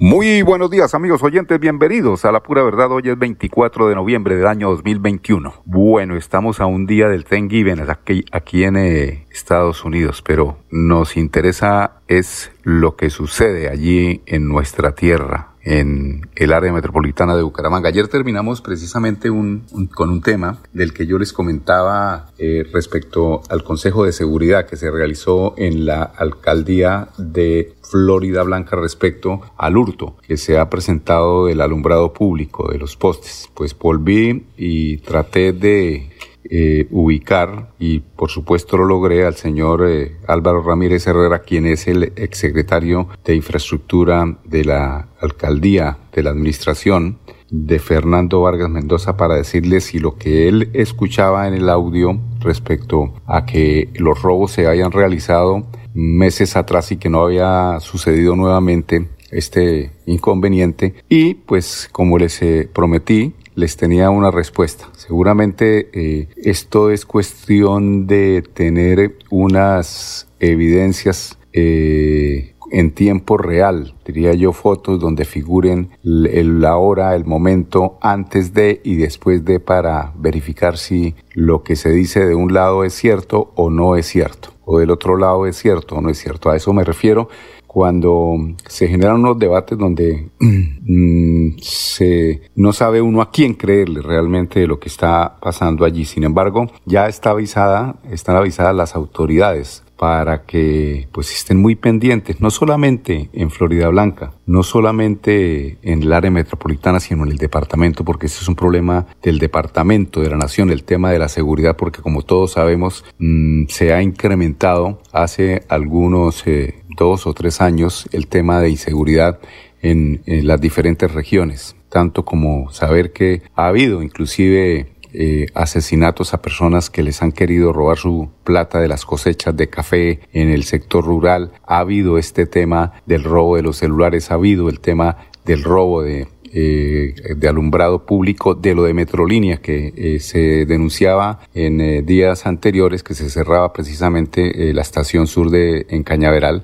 Muy buenos días amigos oyentes, bienvenidos a La Pura Verdad. Hoy es 24 de noviembre del año 2021. Bueno, estamos a un día del Thanksgiving aquí, aquí en eh, Estados Unidos, pero nos interesa es lo que sucede allí en nuestra tierra, en el área metropolitana de Bucaramanga. Ayer terminamos precisamente un, con un tema del que yo les comentaba eh, respecto al Consejo de Seguridad que se realizó en la alcaldía de Florida Blanca respecto al hurto que se ha presentado del alumbrado público de los postes. Pues volví y traté de eh, ubicar y por supuesto lo logré al señor eh, Álvaro Ramírez Herrera, quien es el exsecretario de Infraestructura de la Alcaldía de la Administración de Fernando Vargas Mendoza para decirle si lo que él escuchaba en el audio respecto a que los robos se hayan realizado meses atrás y que no había sucedido nuevamente este inconveniente. Y pues como les eh, prometí les tenía una respuesta. Seguramente eh, esto es cuestión de tener unas evidencias eh, en tiempo real, diría yo, fotos donde figuren la hora, el momento antes de y después de para verificar si lo que se dice de un lado es cierto o no es cierto, o del otro lado es cierto o no es cierto. A eso me refiero cuando se generan unos debates donde mm, se, no sabe uno a quién creerle realmente de lo que está pasando allí. Sin embargo, ya está avisada, están avisadas las autoridades para que pues estén muy pendientes, no solamente en Florida Blanca, no solamente en el área metropolitana, sino en el departamento, porque ese es un problema del departamento de la nación, el tema de la seguridad, porque como todos sabemos, mm, se ha incrementado hace algunos eh, dos o tres años el tema de inseguridad en, las diferentes regiones, tanto como saber que ha habido inclusive eh, asesinatos a personas que les han querido robar su plata de las cosechas de café en el sector rural, ha habido este tema del robo de los celulares, ha habido el tema del robo de, eh, de alumbrado público de lo de Metrolínea que eh, se denunciaba en eh, días anteriores que se cerraba precisamente la estación sur de en Cañaveral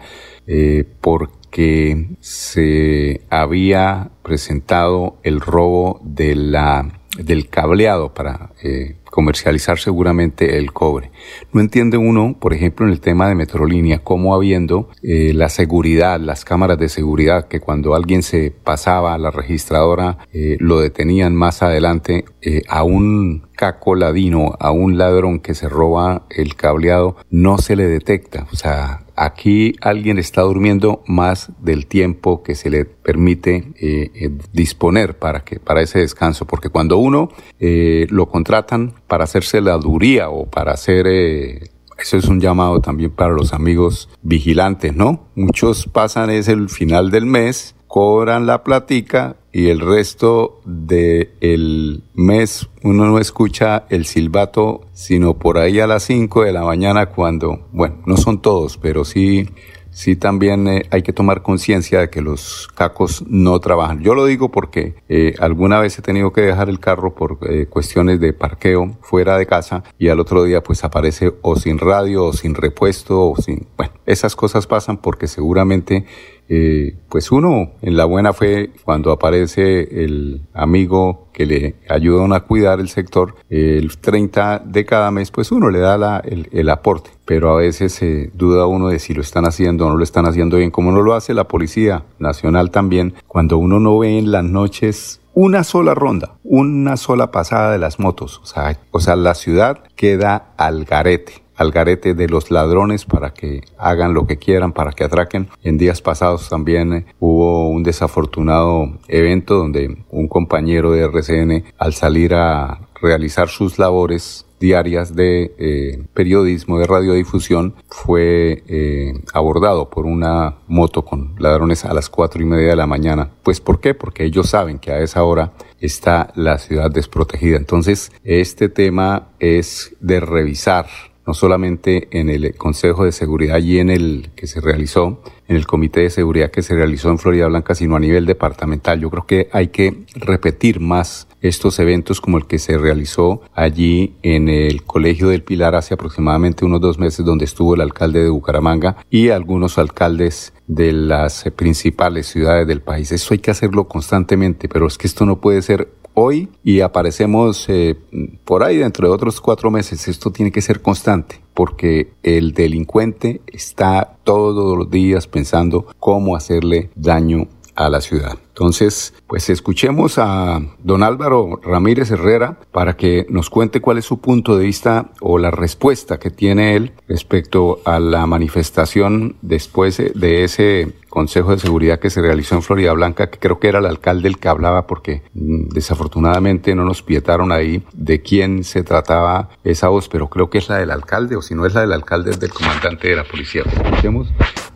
porque se había presentado el robo de la del cableado para eh, comercializar seguramente el cobre. No entiende uno, por ejemplo, en el tema de Metrolínea, cómo habiendo eh, la seguridad, las cámaras de seguridad, que cuando alguien se pasaba a la registradora, eh, lo detenían más adelante, eh, a un caco ladino, a un ladrón que se roba el cableado, no se le detecta. O sea, aquí alguien está durmiendo más del tiempo que se le permite eh, eh, disponer para que para ese descanso porque cuando uno eh, lo contratan para hacerse la duría o para hacer eso es un llamado también para los amigos vigilantes, ¿no? Muchos pasan es el final del mes, cobran la platica y el resto del mes uno no escucha el silbato sino por ahí a las 5 de la mañana cuando, bueno, no son todos, pero sí sí también eh, hay que tomar conciencia de que los cacos no trabajan. Yo lo digo porque eh, alguna vez he tenido que dejar el carro por eh, cuestiones de parqueo fuera de casa y al otro día pues aparece o sin radio o sin repuesto o sin... Bueno, esas cosas pasan porque seguramente eh, pues uno en la buena fe, cuando aparece el amigo que le ayuda a cuidar el sector, el 30 de cada mes, pues uno le da la, el, aporte. Pero a veces se duda uno de si lo están haciendo o no lo están haciendo bien, como no lo hace la Policía Nacional también, cuando uno no ve en las noches una sola ronda, una sola pasada de las motos. O sea, o sea, la ciudad queda al garete al garete de los ladrones para que hagan lo que quieran, para que atraquen. En días pasados también eh, hubo un desafortunado evento donde un compañero de RCN al salir a realizar sus labores diarias de eh, periodismo, de radiodifusión, fue eh, abordado por una moto con ladrones a las cuatro y media de la mañana. Pues ¿por qué? Porque ellos saben que a esa hora está la ciudad desprotegida. Entonces, este tema es de revisar no solamente en el Consejo de Seguridad y en el que se realizó, en el Comité de Seguridad que se realizó en Florida Blanca, sino a nivel departamental. Yo creo que hay que repetir más estos eventos como el que se realizó allí en el Colegio del Pilar hace aproximadamente unos dos meses, donde estuvo el alcalde de Bucaramanga y algunos alcaldes de las principales ciudades del país. Eso hay que hacerlo constantemente, pero es que esto no puede ser hoy y aparecemos eh, por ahí dentro de otros cuatro meses. Esto tiene que ser constante porque el delincuente está todos los días pensando cómo hacerle daño a la ciudad. Entonces, pues escuchemos a don Álvaro Ramírez Herrera para que nos cuente cuál es su punto de vista o la respuesta que tiene él respecto a la manifestación después de ese Consejo de Seguridad que se realizó en Florida Blanca, que creo que era el alcalde el que hablaba porque mm, desafortunadamente no nos pietaron ahí de quién se trataba esa voz, pero creo que es la del alcalde o si no es la del alcalde es del comandante de la policía. Escuchemos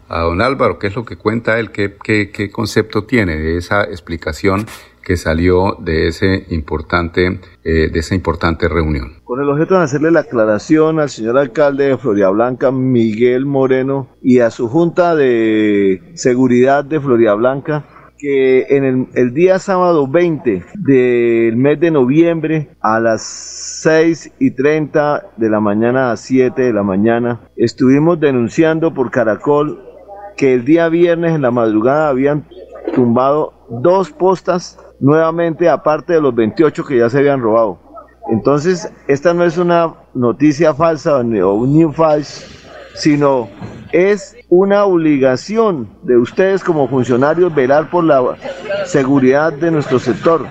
a don Álvaro, qué es lo que cuenta él, qué, qué, concepto tiene de esa explicación que salió de ese importante eh, de esa importante reunión. Con el objeto de hacerle la aclaración al señor alcalde de Florida Blanca, Miguel Moreno, y a su junta de seguridad de Florida Blanca, que en el, el, día sábado 20 del mes de noviembre a las 6 y 30 de la mañana a 7 de la mañana estuvimos denunciando por Caracol que el día viernes en la madrugada habían tumbado dos postas nuevamente aparte de los 28 que ya se habían robado. Entonces, esta no es una noticia falsa o un new false, sino es una obligación de ustedes como funcionarios velar por la seguridad de nuestro sector.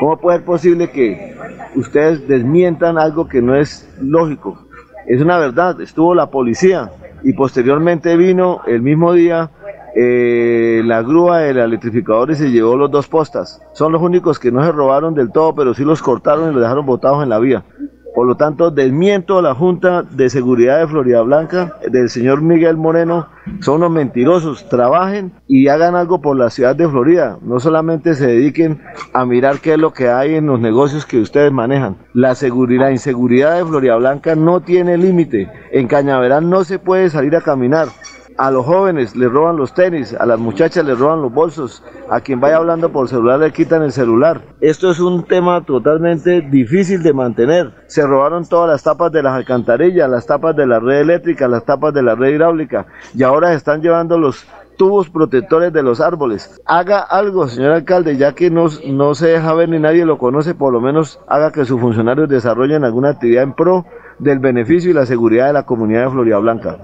¿Cómo puede ser posible que ustedes desmientan algo que no es lógico? Es una verdad, estuvo la policía, y posteriormente vino el mismo día eh, la grúa del electrificador y se llevó los dos postas. Son los únicos que no se robaron del todo, pero sí los cortaron y los dejaron botados en la vía. Por lo tanto, desmiento a la Junta de Seguridad de Florida Blanca del señor Miguel Moreno. Son unos mentirosos. Trabajen y hagan algo por la ciudad de Florida. No solamente se dediquen a mirar qué es lo que hay en los negocios que ustedes manejan. La seguridad, la inseguridad de Florida Blanca no tiene límite. En Cañaveral no se puede salir a caminar a los jóvenes les roban los tenis, a las muchachas les roban los bolsos, a quien vaya hablando por celular le quitan el celular. Esto es un tema totalmente difícil de mantener. Se robaron todas las tapas de las alcantarillas, las tapas de la red eléctrica, las tapas de la red hidráulica y ahora se están llevando los tubos protectores de los árboles. Haga algo, señor alcalde, ya que no, no se deja ver ni nadie lo conoce, por lo menos haga que sus funcionarios desarrollen alguna actividad en pro del beneficio y la seguridad de la comunidad de Florida Blanca.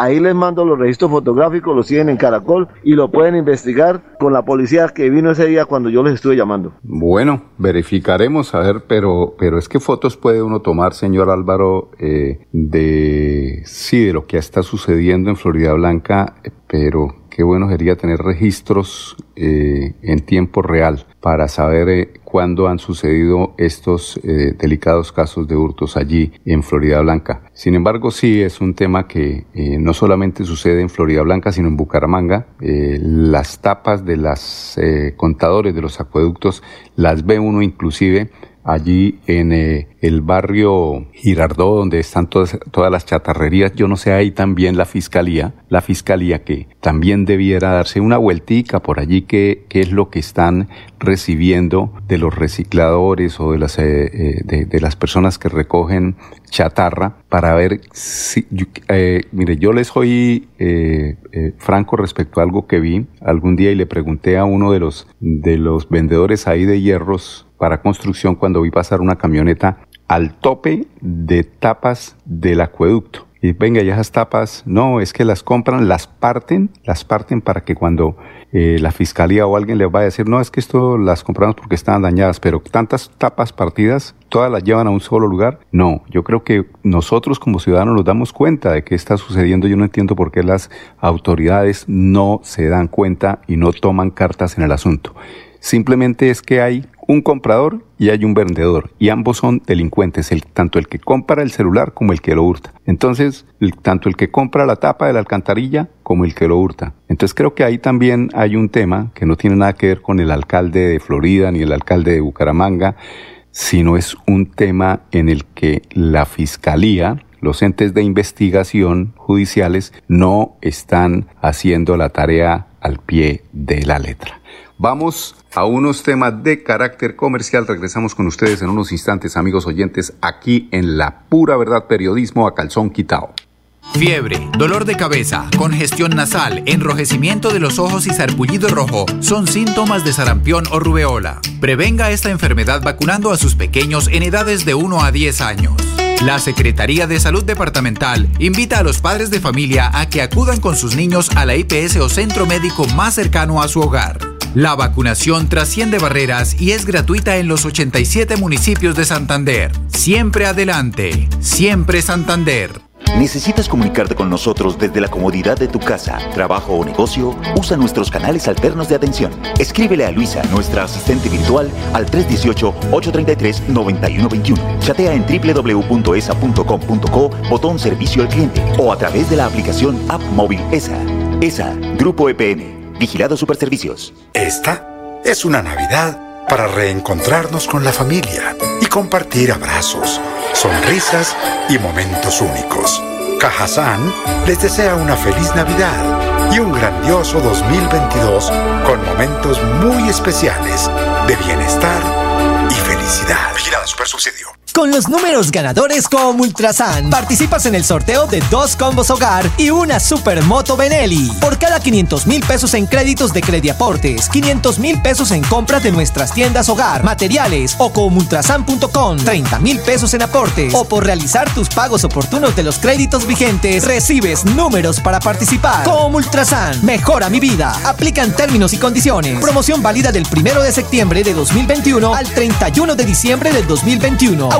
Ahí les mando los registros fotográficos, los siguen en Caracol y lo pueden investigar con la policía que vino ese día cuando yo les estuve llamando. Bueno, verificaremos, a ver, pero, pero es que fotos puede uno tomar, señor Álvaro, eh, de sí, de lo que está sucediendo en Florida Blanca, pero qué bueno sería tener registros eh, en tiempo real para saber eh, cuándo han sucedido estos eh, delicados casos de hurtos allí en Florida Blanca. Sin embargo, sí es un tema que no solamente sucede en Florida Blanca, sino en Bucaramanga. las tapas de los contadores de los acueductos las ve uno inclusive allí en eh, el barrio Girardó, donde están todas, todas las chatarrerías. Yo no sé, ahí también la fiscalía, la fiscalía que también debiera darse una vueltica por allí, qué es lo que están recibiendo de los recicladores o de las, eh, eh, de, las personas que recogen chatarra para ver si, mire, yo les soy franco respecto a algo que vi algún día y le pregunté a uno de los, de los vendedores ahí de hierros para construcción cuando vi pasar una camioneta al tope de tapas del acueducto. Y venga, ya esas tapas, no, es que las compran, las parten, las parten para que cuando eh, la fiscalía o alguien les vaya a decir, no, es que esto las compramos porque estaban dañadas, pero tantas tapas partidas, todas las llevan a un solo lugar. No, yo creo que nosotros como ciudadanos nos damos cuenta de qué está sucediendo. Yo no entiendo por qué las autoridades no se dan cuenta y no toman cartas en el asunto. Simplemente es que hay un comprador y hay un vendedor y ambos son delincuentes, el, tanto el que compra el celular como el que lo hurta. Entonces, tanto el que compra la tapa de la alcantarilla como el que lo hurta. Entonces creo que ahí también hay un tema que no tiene nada que ver con el alcalde de Florida ni el alcalde de Bucaramanga, sino es un tema en el que la fiscalía los entes de investigación judiciales no están haciendo la tarea al pie de la letra. Vamos a unos temas de carácter comercial. Regresamos con ustedes en unos instantes, amigos oyentes, aquí en La Pura Verdad Periodismo a Calzón Quitao. Fiebre, dolor de cabeza, congestión nasal, enrojecimiento de los ojos y sarpullido rojo son síntomas de sarampión o rubeola. Prevenga esta enfermedad vacunando a sus pequeños en edades de 1 a 10 años. La Secretaría de Salud Departamental invita a los padres de familia a que acudan con sus niños a la IPS o centro médico más cercano a su hogar. La vacunación trasciende barreras y es gratuita en los 87 municipios de Santander. Siempre adelante, siempre Santander. ¿Necesitas comunicarte con nosotros desde la comodidad de tu casa, trabajo o negocio? Usa nuestros canales alternos de atención. Escríbele a Luisa, nuestra asistente virtual, al 318-833-9121. Chatea en www.esa.com.co, botón servicio al cliente o a través de la aplicación App Móvil ESA. ESA, Grupo EPN, Vigilado Superservicios. Esta es una Navidad para reencontrarnos con la familia y compartir abrazos sonrisas y momentos únicos. Cajazán les desea una feliz Navidad y un grandioso 2022 con momentos muy especiales de bienestar y felicidad. Vigilada Super Subsidio. Con los números ganadores como Ultrasan, participas en el sorteo de dos combos hogar y una supermoto Benelli. Por cada 500 mil pesos en créditos de Crediaportes, 500 mil pesos en compras de nuestras tiendas hogar, materiales o comultrasan.com, 30 mil pesos en aportes o por realizar tus pagos oportunos de los créditos vigentes, recibes números para participar. Como Ultrasan, mejora mi vida. Aplican términos y condiciones. Promoción válida del 1 de septiembre de 2021 al 31 de diciembre del 2021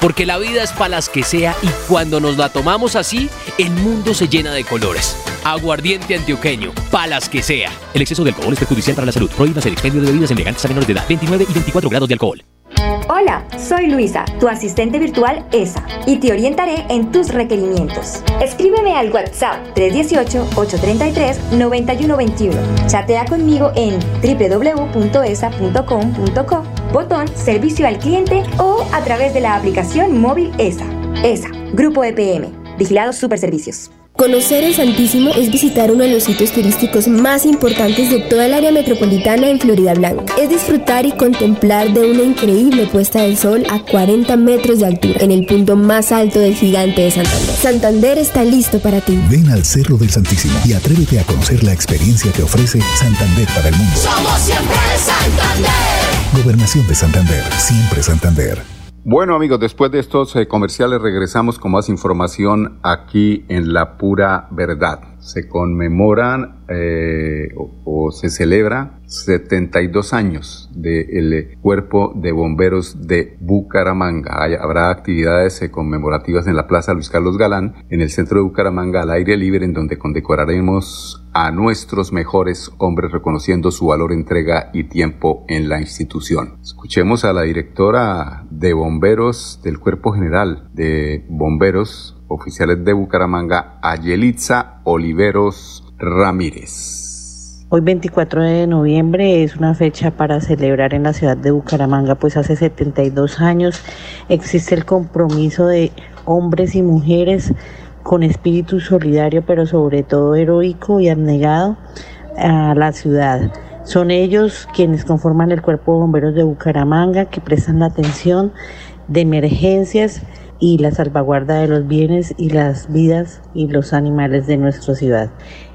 Porque la vida es para las que sea y cuando nos la tomamos así, el mundo se llena de colores. Aguardiente antioqueño, palas que sea. El exceso de alcohol es perjudicial para la salud. Prohíbas el expendio de bebidas elegantes a menores de edad. 29 y 24 grados de alcohol. Hola, soy Luisa, tu asistente virtual ESA, y te orientaré en tus requerimientos. Escríbeme al WhatsApp 318-833-9121. Chatea conmigo en www.esa.com.co, botón Servicio al Cliente o a través de la aplicación móvil ESA. ESA, Grupo EPM, Vigilados Superservicios. Conocer el Santísimo es visitar uno de los sitios turísticos más importantes de toda el área metropolitana en Florida Blanca. Es disfrutar y contemplar de una increíble puesta del sol a 40 metros de altura, en el punto más alto del gigante de Santander. Santander está listo para ti. Ven al Cerro del Santísimo y atrévete a conocer la experiencia que ofrece Santander para el mundo. Somos siempre Santander. Gobernación de Santander, siempre Santander. Bueno amigos, después de estos eh, comerciales regresamos con más información aquí en La Pura Verdad. Se conmemoran eh, o, se celebra 72 años del Cuerpo de Bomberos de Bucaramanga. Habrá actividades eh, conmemorativas en la Plaza Luis Carlos Galán, en el centro de Bucaramanga, al aire libre, en donde condecoraremos a nuestros mejores hombres reconociendo su valor, entrega y tiempo en la institución. Escuchemos a la directora de bomberos del Cuerpo General de Bomberos Oficiales de Bucaramanga, Ayelitza Oliveros Ramírez. Hoy 24 de noviembre es una fecha para celebrar en la ciudad de Bucaramanga, pues hace 72 años existe el compromiso de hombres y mujeres con espíritu solidario, pero sobre todo heroico y abnegado a la ciudad. Son ellos quienes conforman el Cuerpo de Bomberos de Bucaramanga, que prestan la atención de emergencias y la salvaguarda de los bienes y las vidas y los animales de nuestra ciudad.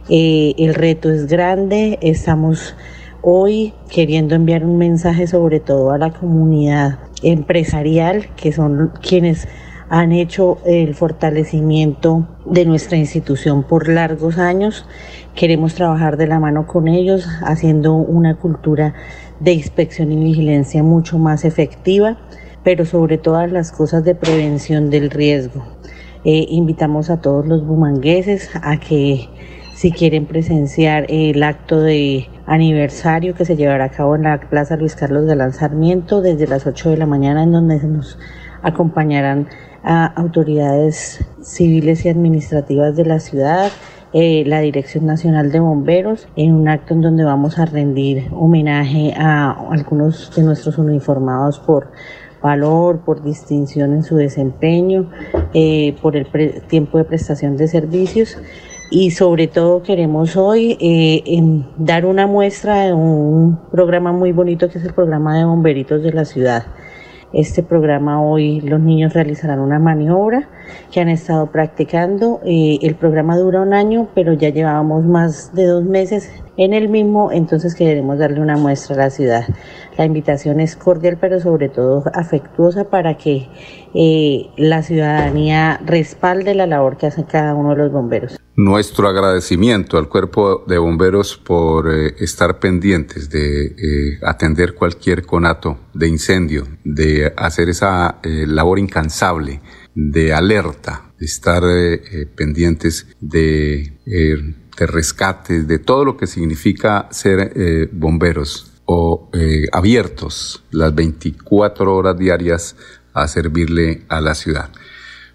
Eh, el reto es grande, estamos hoy queriendo enviar un mensaje sobre todo a la comunidad empresarial, que son quienes han hecho el fortalecimiento de nuestra institución por largos años. Queremos trabajar de la mano con ellos, haciendo una cultura de inspección y vigilancia mucho más efectiva, pero sobre todas las cosas de prevención del riesgo. Eh, invitamos a todos los bumangueses a que si quieren presenciar el acto de aniversario que se llevará a cabo en la Plaza Luis Carlos de Lanzamiento desde las 8 de la mañana en donde nos acompañarán a autoridades civiles y administrativas de la ciudad, eh, la Dirección Nacional de Bomberos, en un acto en donde vamos a rendir homenaje a algunos de nuestros uniformados por valor, por distinción en su desempeño, eh, por el tiempo de prestación de servicios y sobre todo queremos hoy eh, dar una muestra de un programa muy bonito que es el programa de bomberitos de la ciudad. Este programa hoy los niños realizarán una maniobra que han estado practicando. Eh, el programa dura un año, pero ya llevábamos más de dos meses en el mismo, entonces queremos darle una muestra a la ciudad. La invitación es cordial, pero sobre todo afectuosa para que eh, la ciudadanía respalde la labor que hace cada uno de los bomberos. Nuestro agradecimiento al cuerpo de bomberos por eh, estar pendientes de eh, atender cualquier conato de incendio, de hacer esa eh, labor incansable de alerta, de estar pendientes de, de rescates, de todo lo que significa ser bomberos o abiertos las 24 horas diarias a servirle a la ciudad.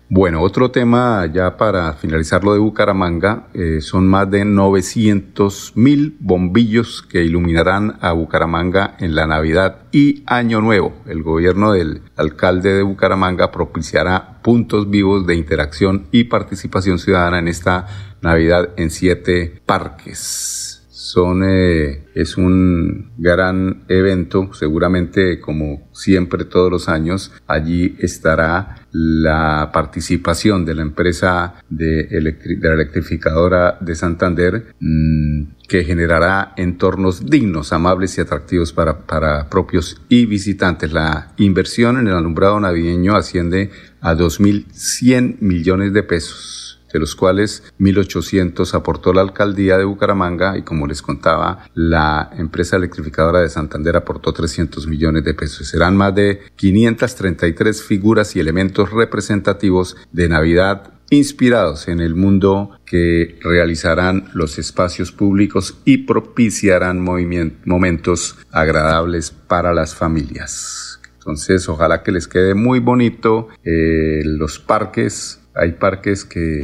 Bueno, otro tema ya para finalizar lo de Bucaramanga, eh, son más de 900 mil bombillos que iluminarán a Bucaramanga en la Navidad y Año Nuevo. El gobierno del alcalde de Bucaramanga propiciará puntos vivos de interacción y participación ciudadana en esta Navidad en siete parques son eh, es un gran evento seguramente como siempre todos los años allí estará la participación de la empresa de, la electrificadora de Santander mm, que generará entornos dignos, amables y atractivos para, para propios y visitantes. La inversión en el alumbrado navideño asciende a 2.100 millones de pesos de los cuales 1.800 aportó la alcaldía de Bucaramanga y como les contaba, la empresa electrificadora de Santander aportó 300 millones de pesos. Serán más de 533 figuras y elementos representativos de Navidad inspirados en el mundo que realizarán los espacios públicos y propiciarán momentos agradables para las familias. Entonces, ojalá que les quede muy bonito eh, los parques hay parques que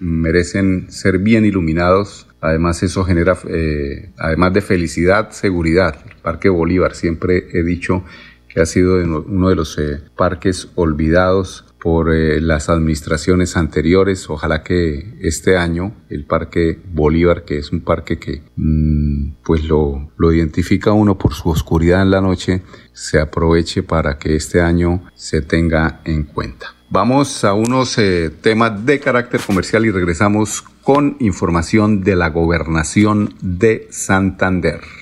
merecen ser bien iluminados. Además, eso genera, eh, además de felicidad, seguridad. El Parque Bolívar, siempre he dicho que ha sido uno de los eh, parques olvidados por eh, las administraciones anteriores. Ojalá que este año el Parque Bolívar, que es un parque que mm, pues lo, lo identifica uno por su oscuridad en la noche, se aproveche para que este año se tenga en cuenta. Vamos a unos eh, temas de carácter comercial y regresamos con información de la gobernación de Santander.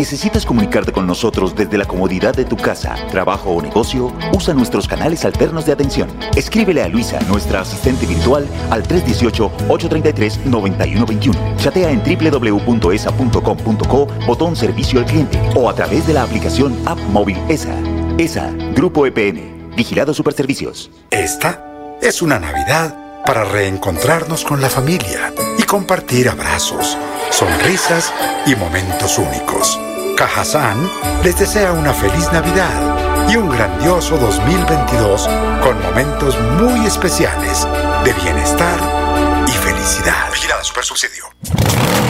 ¿Necesitas comunicarte con nosotros desde la comodidad de tu casa, trabajo o negocio? Usa nuestros canales alternos de atención. Escríbele a Luisa, nuestra asistente virtual, al 318-833-9121. Chatea en www.esa.com.co, botón servicio al cliente o a través de la aplicación App Móvil ESA. ESA, Grupo EPN, Vigilado Superservicios. Esta es una Navidad para reencontrarnos con la familia y compartir abrazos, sonrisas y momentos únicos. Cajazán les desea una feliz Navidad y un grandioso 2022 con momentos muy especiales de bienestar y felicidad. Vigilada Super Subsidio.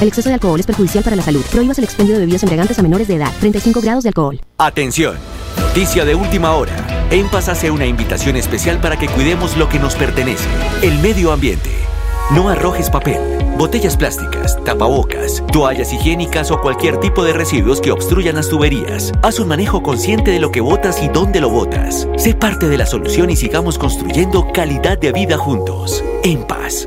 El exceso de alcohol es perjudicial para la salud. Prohíbas el expendio de bebidas embriagantes a menores de edad. 35 grados de alcohol. Atención, noticia de última hora. En Paz hace una invitación especial para que cuidemos lo que nos pertenece, el medio ambiente. No arrojes papel, botellas plásticas, tapabocas, toallas higiénicas o cualquier tipo de residuos que obstruyan las tuberías. Haz un manejo consciente de lo que botas y dónde lo botas. Sé parte de la solución y sigamos construyendo calidad de vida juntos. En paz.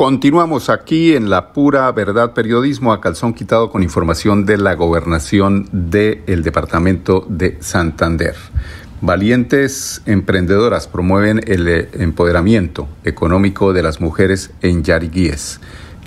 Continuamos aquí en la pura verdad periodismo a calzón quitado con información de la gobernación del departamento de Santander. Valientes emprendedoras promueven el eh, empoderamiento económico de las mujeres en Yariguíes.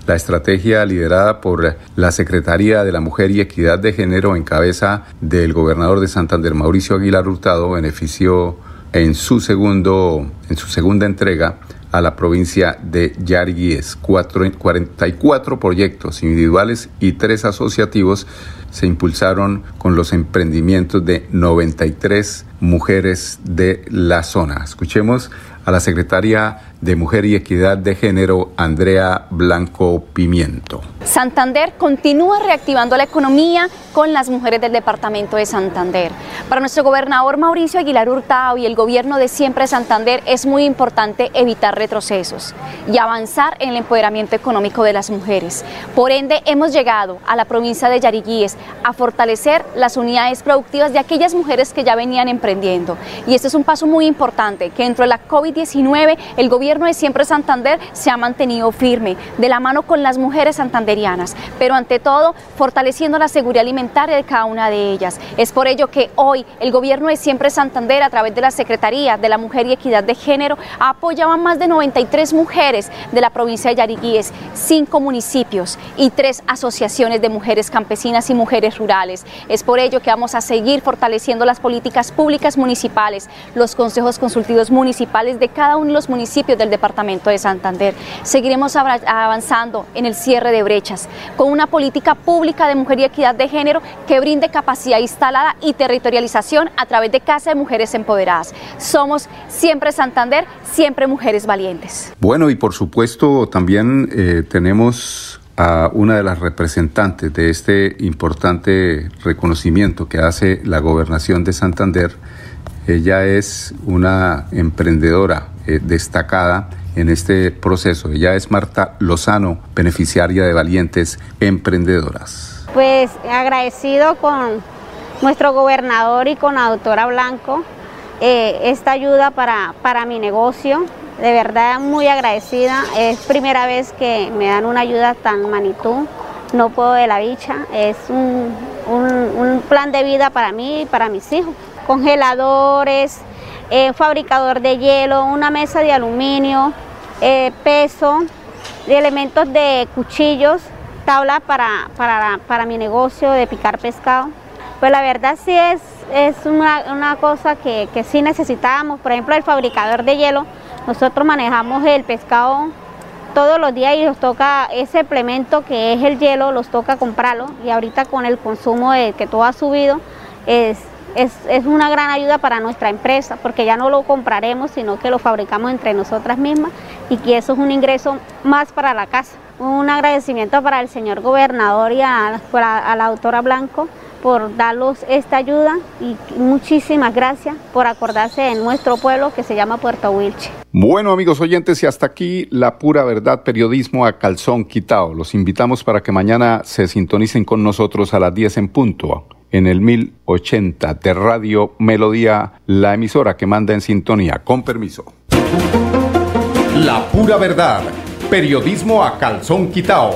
La estrategia liderada por la Secretaría de la Mujer y Equidad de Género en cabeza del gobernador de Santander, Mauricio Aguilar Hurtado, benefició en su, segundo, en su segunda entrega a la provincia de Yariguíes. Cuatro- 44 proyectos individuales y tres asociativos se impulsaron con los emprendimientos de 93 mujeres de la zona. Escuchemos a la secretaria de Mujer y Equidad de Género, Andrea Blanco Pimiento. Santander continúa reactivando la economía con las mujeres del departamento de Santander. Para nuestro gobernador Mauricio Aguilar Hurtado y el gobierno de Siempre Santander es muy importante evitar retrocesos y avanzar en el empoderamiento económico de las mujeres. Por ende, hemos llegado a la provincia de Yariguíes a fortalecer las unidades productivas de aquellas mujeres que ya venían emprendiendo. Y este es un paso muy importante que dentro de la COVID-19 el gobierno de Siempre Santander se ha mantenido firme, de la mano con las mujeres santanderianas, pero ante todo fortaleciendo la seguridad alimentaria de cada una de ellas. Es por ello que hoy el gobierno de Siempre Santander, a través de la Secretaría de la Mujer y Equidad de Género, ha apoyado a más de 93 mujeres de la provincia de Yariguíes, cinco municipios y tres asociaciones de mujeres campesinas y mujeres rurales. Es por ello que vamos a seguir fortaleciendo las políticas públicas municipales, los consejos consultivos municipales de cada uno de los municipios del departamento de Santander. Seguiremos avanzando en el cierre de brechas con una política pública de mujer y equidad de género que brinde capacidad instalada y territorialización a través de Casa de Mujeres Empoderadas. Somos siempre Santander, siempre mujeres valientes. Bueno, y por supuesto también eh, tenemos a una de las representantes de este importante reconocimiento que hace la gobernación de Santander. Ella es una emprendedora eh, destacada en este proceso. Ella es Marta Lozano, beneficiaria de Valientes Emprendedoras. Pues agradecido con nuestro gobernador y con la doctora Blanco eh, esta ayuda para, para mi negocio. De verdad muy agradecida. Es primera vez que me dan una ayuda tan magnitud. No puedo de la bicha. Es un, un, plan de vida para mí y para mis hijos. Congeladores, eh, fabricador de hielo, una mesa de aluminio, eh, peso, elementos de cuchillos, tabla para, para, para, mi negocio de picar pescado. Pues la verdad sí es, es una, una cosa que, que sí necesitábamos. Por ejemplo, el fabricador de hielo, nosotros manejamos el pescado todos los días y nos toca ese implemento que es el hielo, los toca comprarlo y ahorita con el consumo de que todo ha subido, es, es, es, una gran ayuda para nuestra empresa porque ya no lo compraremos, sino que lo fabricamos entre nosotras mismas y que eso es un ingreso más para la casa. Un agradecimiento para el señor gobernador y a, a la autora Blanco por darnos esta ayuda y muchísimas gracias por acordarse de nuestro pueblo que se llama Puerto Wilche. Bueno amigos oyentes y hasta aquí la pura verdad periodismo a calzón quitado. Los invitamos para que mañana se sintonicen con nosotros a las 10 en punto en el 1080 de Radio Melodía, la emisora que manda en sintonía. Con permiso. La pura verdad, periodismo a calzón quitao,